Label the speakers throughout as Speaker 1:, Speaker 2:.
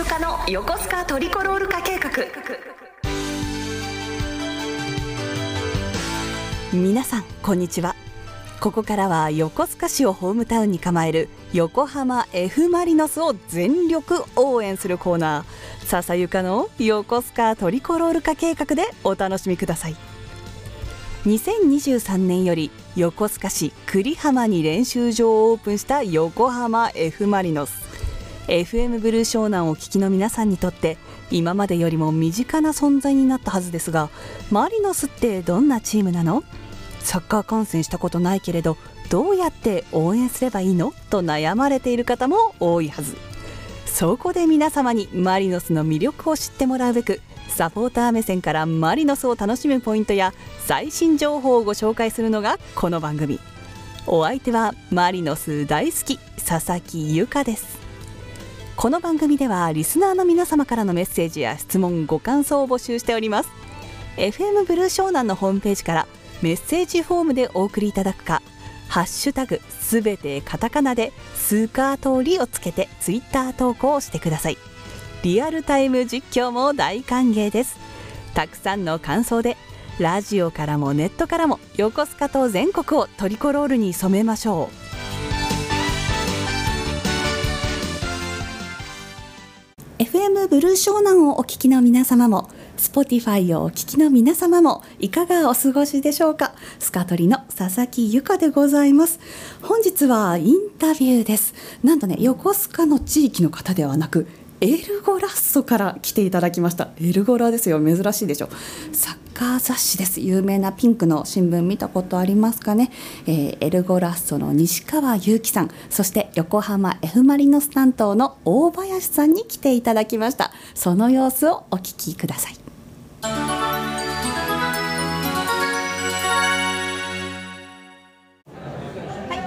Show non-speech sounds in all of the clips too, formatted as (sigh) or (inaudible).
Speaker 1: ゆかの横須賀トリコロール化計画。
Speaker 2: 皆さんこんにちは。ここからは横須賀市をホームタウンに構える横浜 F・ マリノスを全力応援するコーナー。笹ゆかの横須賀トリコロール化計画でお楽しみください。2023年より横須賀市栗浜に練習場をオープンした横浜 F・ マリノス。FM ブルー湘南をお聞きの皆さんにとって今までよりも身近な存在になったはずですがマリノスってどんなチームなの？サッカー観戦したことないけれどどうやって応援すればいいの？と悩まれている方も多いはず。そこで皆様にマリノスの魅力を知ってもらうべくサポーター目線からマリノスを楽しむポイントや最新情報をご紹介するのがこの番組。お相手はマリノス大好き佐々木由香です。この番組ではリスナーの皆様からのメッセージや質問ご感想を募集しております。FM ブルー湘南のホームページからメッセージフォームでお送りいただくかハッシュタグすべてカタカナでスーカー通りをつけてツイッター投稿をしてください。リアルタイム実況も大歓迎です。たくさんの感想でラジオからもネットからも横須賀と全国をトリコロールに染めましょう。FM ブルー湘南をお聞きの皆様も Spotify をお聞きの皆様もいかがお過ごしでしょうか？スカトリの佐々木由香でございます。本日はインタビューです。なんとね横須賀の地域の方ではなくエルゴラッソから来ていただきました。エルゴラですよ。珍しいでしょ。作カー雑誌です。有名なピンクの新聞見たことありますかね、えー、エルゴラッソの西川祐樹さん。そして横浜 F マリノス担当の大林さんに来ていただきました。その様子をお聞きください今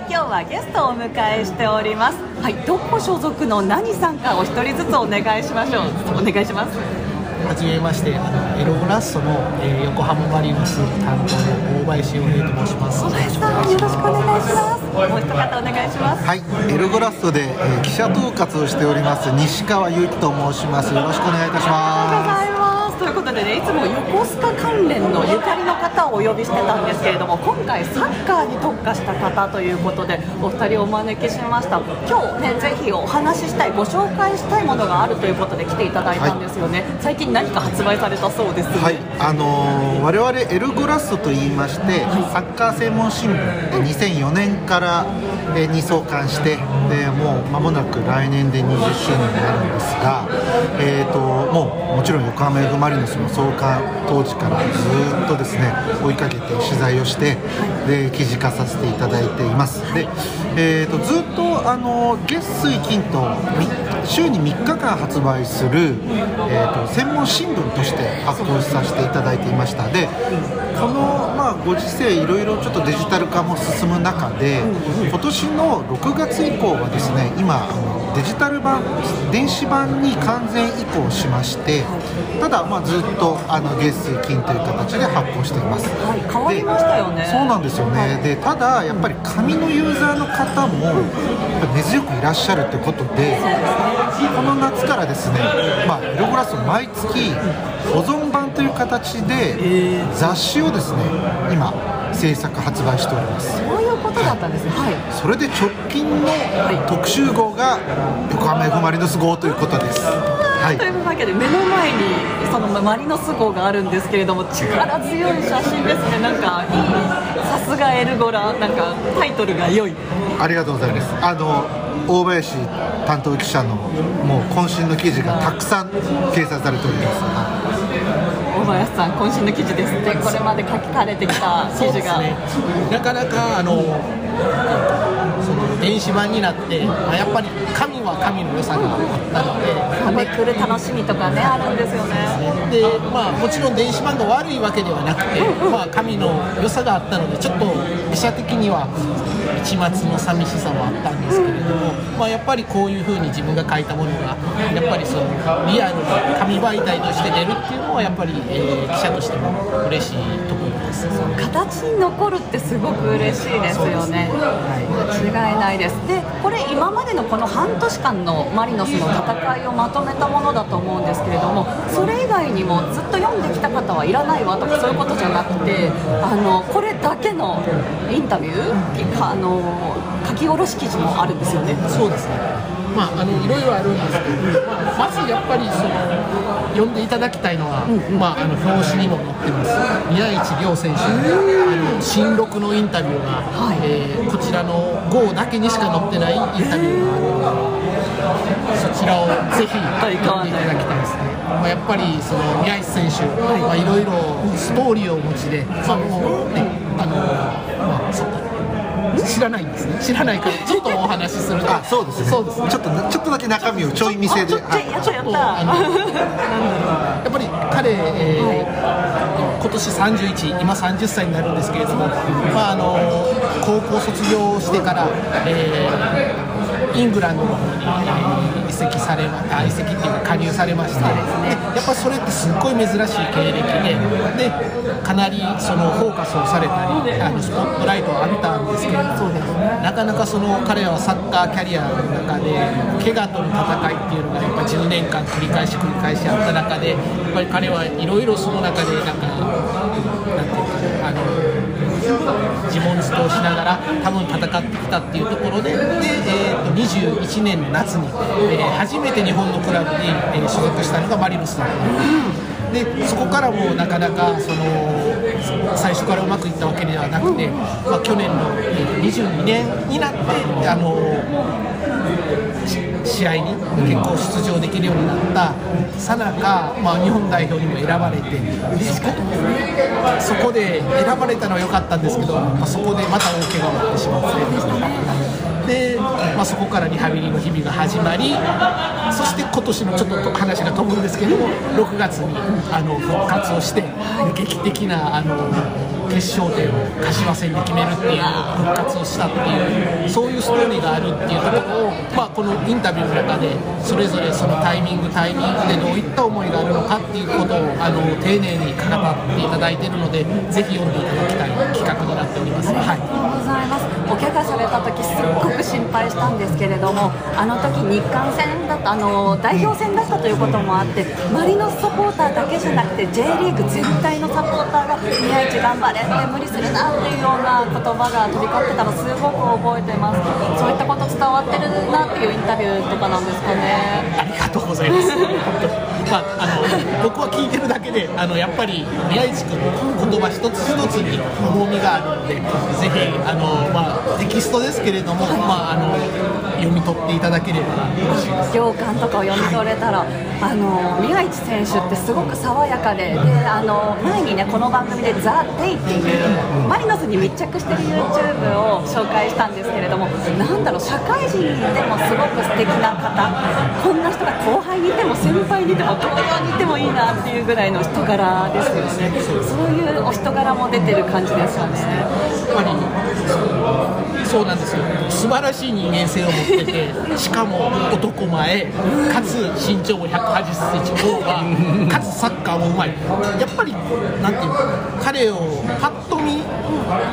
Speaker 2: 日はゲストをお迎えしております。はいどこ所属の何さんかお一人ずつお願いしましょう。お願いします。
Speaker 3: はじめましてあのエロゴラッソの、えー、横浜マリノス担当の大林洋平と申します。
Speaker 2: 大林さんよろしくお願いします。もう一方お願いします。
Speaker 4: はい。エルゴラッソで、えー、記者統括をしております西川祐希と申します。よろしくお願いいたします
Speaker 2: でねいつも横須賀関連のゆかりの方をお呼びしてたんですけれども今回サッカーに特化した方ということでお二人お招きしました。今日ねぜひお話ししたいご紹介したいものがあるということで来ていただいたんですよね、はい、最近何か発売されたそうです、ね、
Speaker 4: はい。あのー、我々エルゴラストと言いまして、はい、サッカー専門新聞2004年からえに創刊してでもう間もなく来年で20周年になるんですが、えーと、もうもちろん横浜 F・ マリノスの創刊当時からずっとですね追いかけて取材をしてで記事化させていただいています。で、えーと、ずっとあの月水金と週に3日間発売する、えーと、専門新聞として発行させていただいていました。でこの、まあ、ご時世いろいろちょっとデジタル化も進む中で今年の6月以降はですね今あのデジタル版電子版に完全移行しましてただまあずっとあの月水金という形で発行しています、
Speaker 2: はい、変わりましたよね。
Speaker 4: そうなんですよね、でただやっぱり紙のユーザーの方も根強くいらっしゃるということでこの夏からですね、まあ、エログラス毎月保存版という形で雑誌をですね今制作発売しております。
Speaker 2: そういうことだったんですね、はい、
Speaker 4: それで直近の特集号が横浜 F・ マリノス号ということです、
Speaker 2: はい、というわけで目の前にそのマリノス号があるんですけれども力強い写真ですね。なんかさすがエルゴラなんかタイトルが良い。
Speaker 4: ありがとうございます。あの大林担当記者のもう渾身の記事がたくさん掲載されております、
Speaker 2: 大林さん渾身の記事ですって。これまで書かれてきた記事が、ね、
Speaker 3: なかなかあのその電子版になって、まあ、やっぱり紙は紙の良さがあったので
Speaker 2: めくる楽しみとかねあるんですよね。
Speaker 3: でまあもちろん電子版が悪いわけではなくて、まあ、紙の良さがあったのでちょっと自社的には一末の寂しさはあったんですけれども、まあ、やっぱりこういうふうに自分が書いたものがやっぱりそのリアルな紙媒体として出るっていうのはやっぱり、えー、記者としても嬉しいところ
Speaker 5: 形に残るってすごく嬉しいですよね。間違いないです。でこれ今までのこの半年間のマリノスの戦いをまとめたものだと思うんですけれどもそれ以外にもずっと読んできた方はいらないわとかそういうことじゃなくてあのこれだけのインタビューあの書き下ろし記事もあるんですよね。
Speaker 3: そうですね。まあ、あのいろいろあるんですけど、まあ、まずやっぱりその読んでいただきたいのは、まあ、あの表紙にも載ってます。宮市亮選手あの新録のインタビューが、
Speaker 5: はい。
Speaker 3: えーこちらの GO だけにしか載ってないインタビューがあるのでそちらをぜひ読んでいただきたいですね。まあ、やっぱりその宮市選手、まあ、いろいろストーリーをお持ちで、まあもうねあのまあ、知らないんですね。知らないからちょっとお話しすると。
Speaker 4: あそうですね。
Speaker 3: そうですね。
Speaker 4: ちょっとちょっとだけ中身をちょい見せで。
Speaker 5: ちょっとやった。やっ
Speaker 3: やっぱり彼、えー今年31今30歳になるんですけれども、まあ、あの高校卒業してから、えーイングランドの方に、えー移籍されまあ移籍っていうか加入されまして、でやっぱそれってすっごい珍しい経歴ででかなりそのフォーカスをされたりあのスポットライトを浴びたんですけれどもなかなかその彼はサッカーキャリアの中で怪我との戦いっていうのがやっぱ10年間繰り返し繰り返しあった中でやっぱり彼はいろいろその中でなんかなんていうかあの自問自答しながら多分戦ってきたっていうところでで、えー、と21年の夏に、えー初めて日本のクラブに、えー所属したのがマリノスだった。ででそこからもなかなかその最初からうまくいったわけではなくて、まあ、去年の22年になってあの試合に結構出場できるようになったさなか、まあ、日本代表にも選ばれてそこで選ばれたのは良かったんですけど、まあ、そこでまた大怪我を負ってしまって。で、まあ、そこからリハビリの日々が始まりそして今年のちょっと話が飛ぶんですけども6月にあの復活をして劇的なあの決勝点を柏戦で決めるっていう復活をしたっていうそういうストーリーがあるっていうところを、まあ、このインタビューの中でそれぞれそのタイミングタイミングでどういった思いがあるのかっていうことをあの丁寧に語っていただいているのでぜひ読んでいただきたい企画になっております。はい
Speaker 5: ありがとうございます。お怪我された時すっごく心配したんですけれども、あの時日韓戦だったあの代表戦だったということもあって、マリノスサポーターだけじゃなくて J リーグ全体のサポーターが宮市頑張れって無理するなっていうような言葉が飛び交ってたのすごく覚えてます。そういったこと伝わってるなっていうインタビューとかなんですかね。
Speaker 3: ありがとうございます。(laughs) まあ、あの僕は聞いてるだけであのやっぱり宮市君の言葉一つ一つに重みがあるのでぜひあの、まあ、テキストですけれども、まあ、あの読み取っていただければ。
Speaker 5: 行間とかを読み取れたら、あの宮市選手ってすごく爽やかでであの前にねこの番組で「ザ・デイっていうマリノスに密着してる YouTube を紹介したんですけれどもなんだろう社会人でもすごく素敵な方こんな人が後輩にいても先輩にいても東京にいてもいいなっていうぐらいの人柄ですよね。そういうお人柄も出てる感じですよね。
Speaker 3: やっぱりそうなんですよ。素晴らしい人間性を持っててしかも男前かつ身長も1 8 0センチオーバー (laughs) かつサッカーもうまい。やっぱりなんていうか彼をパッと見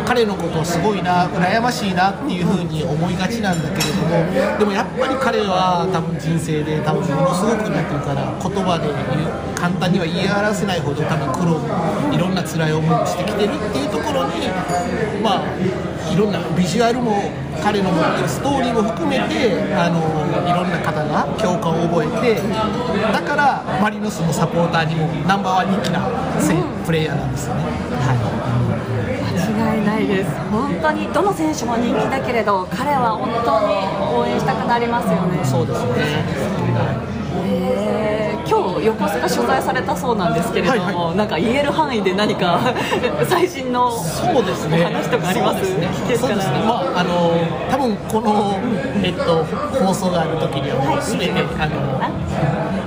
Speaker 3: 彼のことをすごいな羨ましいなっていうふうに思いがちなんだけれどもでもやっぱり彼は多分人生で多分ものすごくなんていうかな言葉で言う簡単には言い表せないほど多分苦労いろんな辛い思いをしてきてるっていうところにまあいろんなビジュアルも彼の持ってるストーリーも含めてあのいろんな方が共感を覚えてだからマリノスのサポーターにもナンバーワン人気な選プレイヤーなんですよね。はい
Speaker 5: 間違いないです本当にどの選手も人気だけれど彼は本当に応援したくなりますよね
Speaker 3: そうですね。
Speaker 5: へー今日横須賀取材されたそうなんですけれども、
Speaker 3: はいは
Speaker 5: なんか言える範囲で何か (laughs) 最新の
Speaker 3: そうですね。
Speaker 5: 話とかあります？
Speaker 3: ね。
Speaker 5: 聞
Speaker 3: ね。まああの多分このえっと放送がある時にはもうすべてあの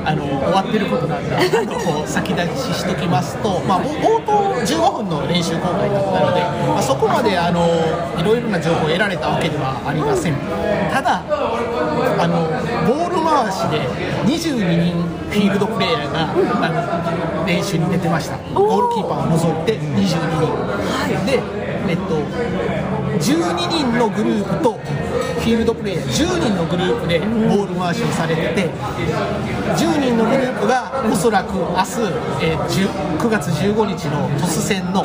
Speaker 3: あの終わってることなんで、(laughs) 先立ちしときますと、まあ冒頭15分の練習公開だったので、まあそこまであのいろいろな情報を得られたわけではありません。ただあのボール回しで22人フィールドプレーヤーがあの練習に出てました。ゴールキーパーを除いて22人。で、えっと、12人のグループとフィールドプレーヤー10人のグループでボール回しをされてて10人のグループがおそらく明日、えー10 9月15日の鳥栖戦の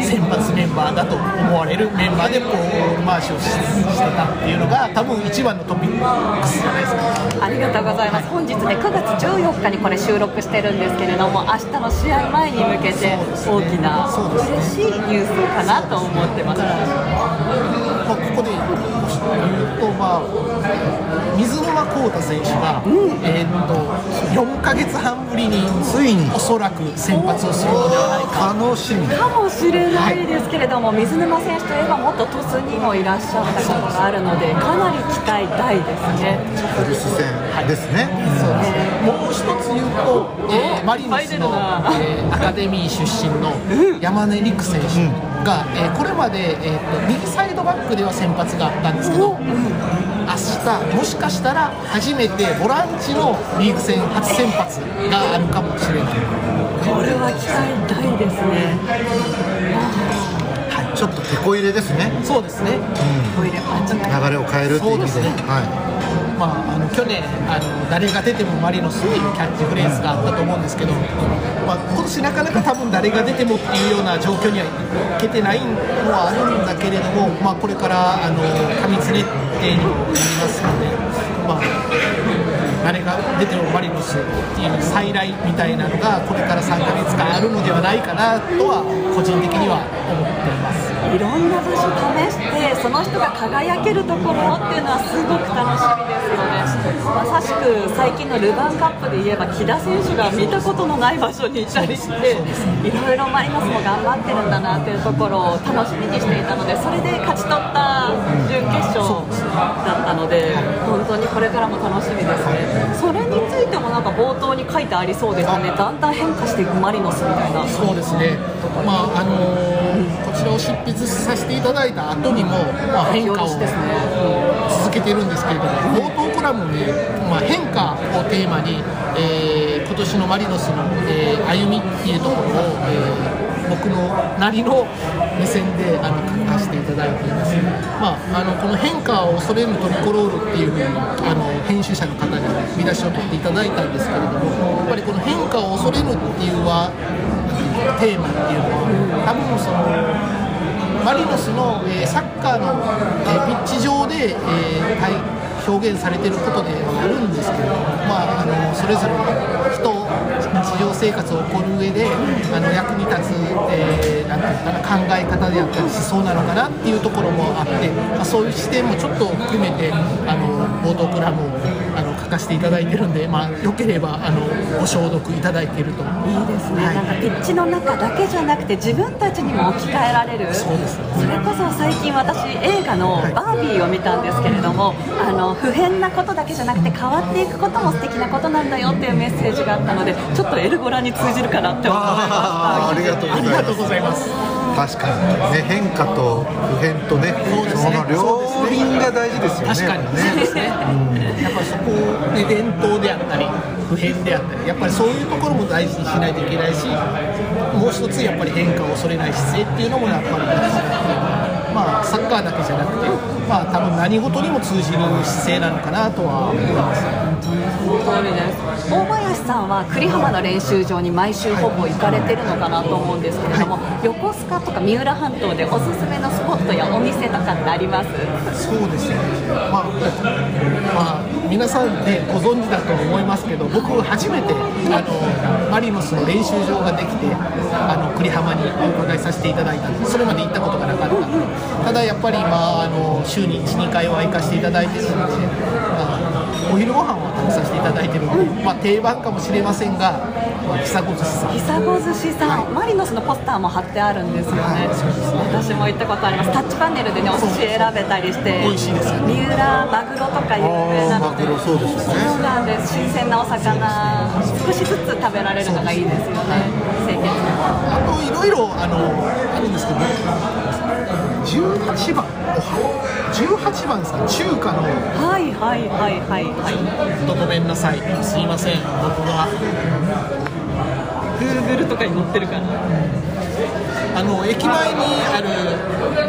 Speaker 3: 選抜メンバーだと思われるメンバーでボール回しをししてたっていうのが多分一番のトピックスじゃないですか。
Speaker 5: ありがとうございます。本日ね9月14日にこれ収録してるんですけれども明日の試合前に向けて大きな嬉しいニュースかなと思ってます
Speaker 3: まあ、ここで言うと、まあ、水沼宏太選手が、えーっと4か月半ぶりに
Speaker 4: ついに。
Speaker 3: おそらく先発をするのではないか。
Speaker 4: 楽しみ。
Speaker 5: かもしれないですけれども、水沼選手といえば元鳥栖にもいらっしゃったことがあるのでかなり期待大ですね。
Speaker 4: 古巣戦ですね、
Speaker 3: そうです。ねもう一つ言うと、えーマリノスの、えーアカデミー出身の山根陸選手が、えーこれまで、えーと右サイドバックでは先発があったんですけど、明日もしかしたら初めてボランチのリーグ戦初先発があるかもしれない。
Speaker 5: これは期待大ですね。
Speaker 4: はい、ちょっとテこ入れですね。
Speaker 3: そうですね。
Speaker 5: トイレ間違い
Speaker 4: 流れを変えるっていう意味で。
Speaker 3: そうですね。
Speaker 4: は
Speaker 3: まあ、あの去年あの、誰が出てもマリノスというキャッチフレーズがあったと思うんですけど、まあ、今年なかなか多分誰が出てもっていうような状況にはいけてないのはあるんだけれども、まあ、これからあの過密日程にもなりますので、まあ、誰が出てもマリノスっていう再来みたいなのがこれから3ヶ月間あるのではないかなとは個人的には思っています。
Speaker 5: いろんな場所試してその人が輝けるところっていうのはすごく楽しみですよね。まさしく最近のルヴァンカップで言えば木田選手が見たことのない場所にいたりしていろいろマリノスも頑張ってるんだなっていうところを楽しみにしていたのでそれで勝ち取った準決勝だったので本当にこれからも楽しみですね。それについてもなんか冒頭に書いてありそうですね。だんだん変化していくマリノスみたいな。
Speaker 3: そうですね、まああのーこちらを執筆させていただいた後にも、まあ、変化を続けてるんですけれども、冒頭コラムに、まあ、変化をテーマに、えー今年のマリノスの、えー歩みっていうところを、えー僕のなりの目線であの書かせていただいています、まあ、あのこの変化を恐れぬトリコロールっていうふうにあの編集者の方に見出しを取っていただいたんですけれどもやっぱりこの変化を恐れぬっていうはテーマっていうのは多分そのマリノスの、えーサッカーの、えーピッチ上で、えー対表現されてることではあるんですけれども、まあ、あのそれぞれの人常生活を送る上であの役に立つ、えーなんていうのかな考え方であったり思想なのかなっていうところもあって、まあ、そういう視点もちょっと含めてあの冒頭クラムをあの書かせていただいてるんで、まあ、よければあのご承読いただいていると。
Speaker 5: いいですね、
Speaker 3: はい。
Speaker 5: なんかピッチの中だけじゃなくて自分たちにも置き換えられる。
Speaker 3: そうです。
Speaker 5: それこそ最近私映画の「バービー」を見たんですけれども、あの不変なことだけじゃなくて変わっていくことも素敵なことなんだよっていうメッセージがあったのでちょっとエルゴラに通じるかなって思いま
Speaker 4: あーありがとうございます。
Speaker 3: ありがとうございます
Speaker 4: 確かにね変化と普遍とね
Speaker 3: そ
Speaker 4: の両輪が大事ですよね。
Speaker 3: 確かに。ね、やっぱりそこで伝統であったり普遍であったりやっぱりそういうところも大事にしないといけないしもう一つやっぱり変化を恐れない姿勢っていうのもやっぱり大事だっていうまあサッカーだけじゃなくてまあ多分何事にも通じる姿勢なのかなとは思います。
Speaker 5: 大林さんは栗浜の練習場に毎週ほぼ行かれてるのかなと思うんですけれども、横須賀とか三浦半島でおすすめのスポットやお店とかってあります？
Speaker 3: そうですね、まあ、まあ、皆さんね、ご存知だと思いますけど、僕、初めてあのマリノスの練習場ができて、あの栗浜にお伺いさせていただいたんです、それまで行ったことがなかったただやっぱり今、あの週に1、2回は行かせていただいてるので、まあ、お昼ご飯は食べさせていただいてるので、まあ、定番かもしれませんが、まあ、久子寿司さん。
Speaker 5: 久子寿司さん、マリノスのポスターも貼ってあるんですよね、私も行ったことあります、タッチパネルでね、お寿司選べたりして、
Speaker 3: 美味しいですよ
Speaker 5: 三浦、マグロとか有名なの
Speaker 4: マグロそうですよね。
Speaker 5: そうなんです、新鮮なお魚、少しずつ食べられるのがいいですよね、清潔な。
Speaker 3: あといろいろあのあるんですけど、18番、18番ですか、中華の、
Speaker 5: はいはいはいはいはい、
Speaker 3: とごめんなさい、すいません、僕が、
Speaker 5: Google とかに載ってるから、
Speaker 3: あの駅前にある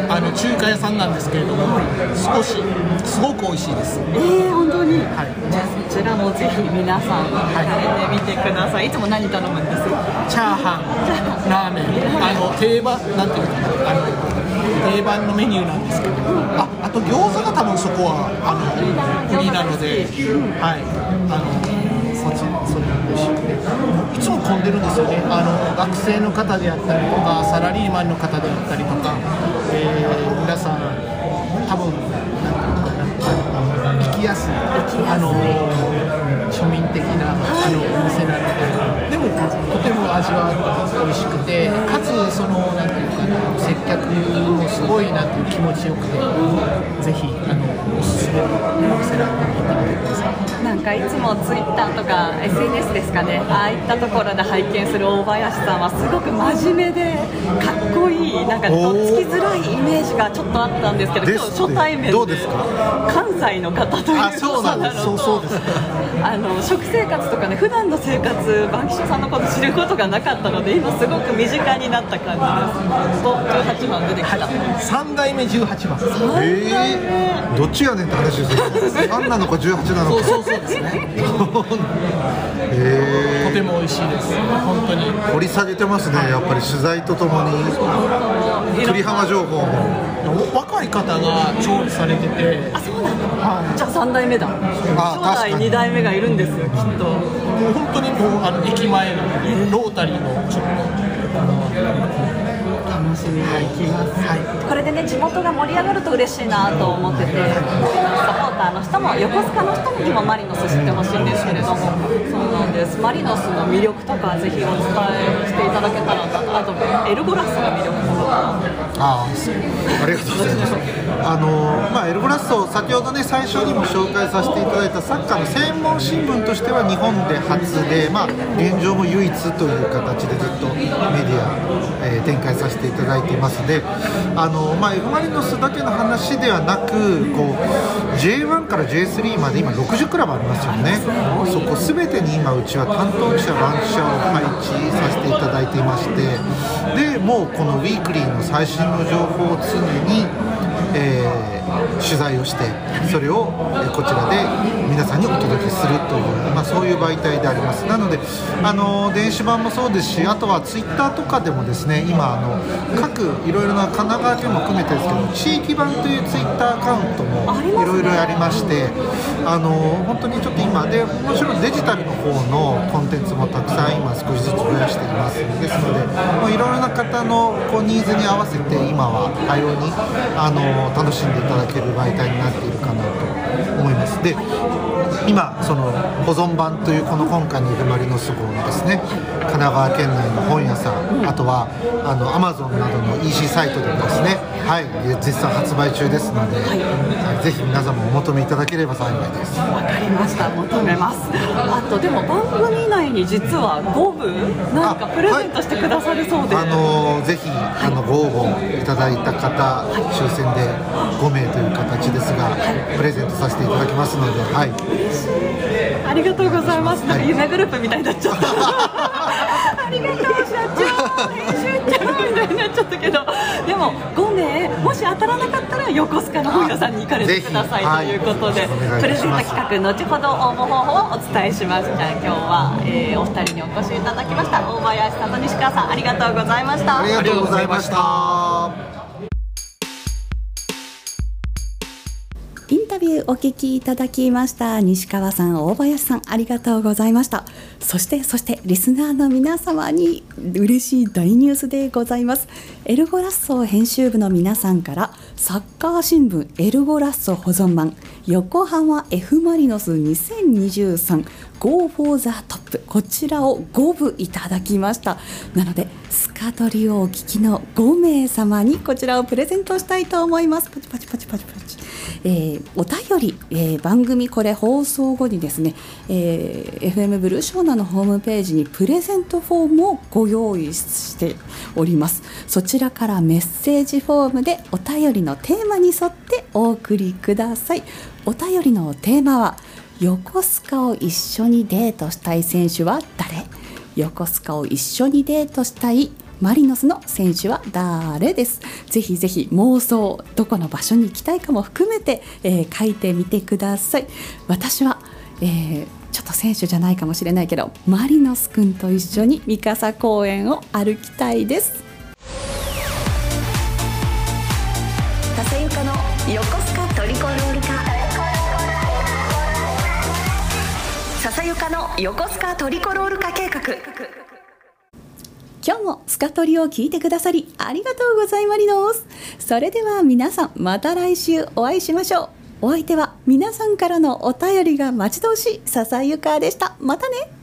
Speaker 3: あの中華屋さんなんですけれども少しすごく美味しいです。
Speaker 5: えー、本当に、
Speaker 3: はい。
Speaker 5: じゃあそちらもぜひ皆さん食べてみてください。いつも何頼むんです？
Speaker 3: チャーハンラーメン。あの定番なんていうのかな。あの定番のメニューなんですけど。ああと餃子が多分そこはあの売りなのではい。あのつも混んでるんですよね。あの学生の方であったりとかサラリーマンの方であったりとか、えー皆さん多分なんていうのかなあの行きやすいあの庶民的なあのお店なのででもとても味は美味しくてかつそのなんていうかな接客もすごいなっていう気持ちよくてぜひあのおすすめてみてください
Speaker 5: なんかいつもツイッターとか SNS ですかね。ああいったところで拝見する大林さんはすごく真面目でかっこいいなんかとっつきづらいイメージがちょっとあったんですけど今日初対面で
Speaker 4: どうですか？
Speaker 5: 関西の方ということ
Speaker 3: そうそうです。(laughs)
Speaker 5: あの食生活とかね普段の生活バンキシャさんのこと知ることがなかったので今すごく身近になった感じです。と18番出てきた、
Speaker 3: 3代目18番。
Speaker 4: えー、どっちやねんって話ですよね3なのか18なのか
Speaker 3: そうそうそうですね
Speaker 4: へ
Speaker 3: とても美味しいです。本当に
Speaker 4: ー掘り下げてますねやっぱり取材とともに。栗浜情報も。
Speaker 3: 若い方が調理されてて。
Speaker 5: あそうなんだ
Speaker 3: は
Speaker 5: じゃあ3代目だ。代
Speaker 4: 確かに。
Speaker 5: 2代目がいるんですよきっと。
Speaker 3: いもう本当にもうあの駅前のロータリーのちょっ
Speaker 5: 楽しみに行きます、これでね地元が盛り上がると嬉しいなと思っててはいターの人も横須賀の人にもマリノス知ってほしいんですけれどもそうなんです。マリノスの魅力とかぜひお伝えしていただけたらなとあとエルゴラスの魅力とか。
Speaker 4: ああありがとうございます。あのまあエルゴラッソ先ほどね最初にも紹介させていただいたサッカーの専門新聞としては日本で初でまあ現状も唯一という形でずっとメディア、えー展開させていただいています。であのまあ F・ マリノスだけの話ではなくこう J1 から J3 まで今60クラブありますよね。そこ全てに今うちは担当記者ラン記者を配置させていただいていまして。でもうこのウィークリーの最新の情報を常に、えー取材をしてそれをえーこちらで皆さんにお届けするという、まあ、そういう媒体であります。なのであの電子版もそうですしあとはツイッターとかでもですね今あの各いろいろな神奈川県も含めてですけど地域版というツイッターアカウントもいろいろありましてあの本当にちょっと今でもちろんデジタルの方のコンテンツもたくさん今少しずつ増やしています。ですのでいろいろな方のこうニーズに合わせて今は対応にあの楽しんでいただける媒体になっているかなと思います。で今その保存版というこの今回の「ゆるまりの巣号」のですね神奈川県内の本屋さんあとはあの Amazon などの EC サイトでもですねはい。絶賛発売中ですので、はい。ぜひ皆様お求めいただければ幸いです。
Speaker 5: わかりました。求めます。あとでも番組内に実は5部なんかプレゼントしてくださるそうで、
Speaker 4: あのぜひあのご応募いただいた方、抽選で5名という形ですが、プレゼントさせていただきますので、はい、
Speaker 5: ありがとうございます。なんか夢グループみたいになっちゃった。(laughs) ありがとう社長。編集長みたいになっちゃったけど。でも5名もし当たらなかったら横須賀の本屋さんに行かれてくださいということで、
Speaker 4: はい
Speaker 5: プレゼント企画後ほど応募方法をお伝えしますじゃあ今日は、えーお二人にお越しいただきました。大林さんと西川さんありがとうございました。
Speaker 4: ありがとうございました。
Speaker 5: ビューお聞きいただきました。西川さん大林さんありがとうございました。そしてそしてリスナーの皆様に嬉しい大ニュースでございます。エルゴラッソ編集部の皆さんからサッカー新聞エルゴラッソ保存版横浜 F・ マリノス2023 Go for the Top こちらを5部いただきました。なのでスカトリをお聞きの5名様にこちらをプレゼントしたいと思います。パチパチパチパチパチ。えーお便り、えー番組これ放送後にですね、えー FM ブルーショーナのホームページにプレゼントフォームをご用意しております。そちらからメッセージフォームでお便りのテーマに沿ってお送りください。お便りのテーマは横須賀を一緒にデートしたい選手は誰？横須賀を一緒にデートしたい
Speaker 2: マリノスの選手は誰です？ぜひぜひ妄想どこの場所に行きたいかも含めて、えー書いてみてください。私は、えーちょっと選手じゃないかもしれないけどマリノス君と一緒に三笠公園を歩きたいです。
Speaker 6: 笹ゆかの横須賀トリコロール化笹ゆかの横須賀トリコロール化計画。
Speaker 2: 今日もスカトリを聞いてくださりありがとうございます。それでは皆さんまた来週お会いしましょう。お相手は皆さんからのお便りが待ち遠しい笹ゆかでした。またね。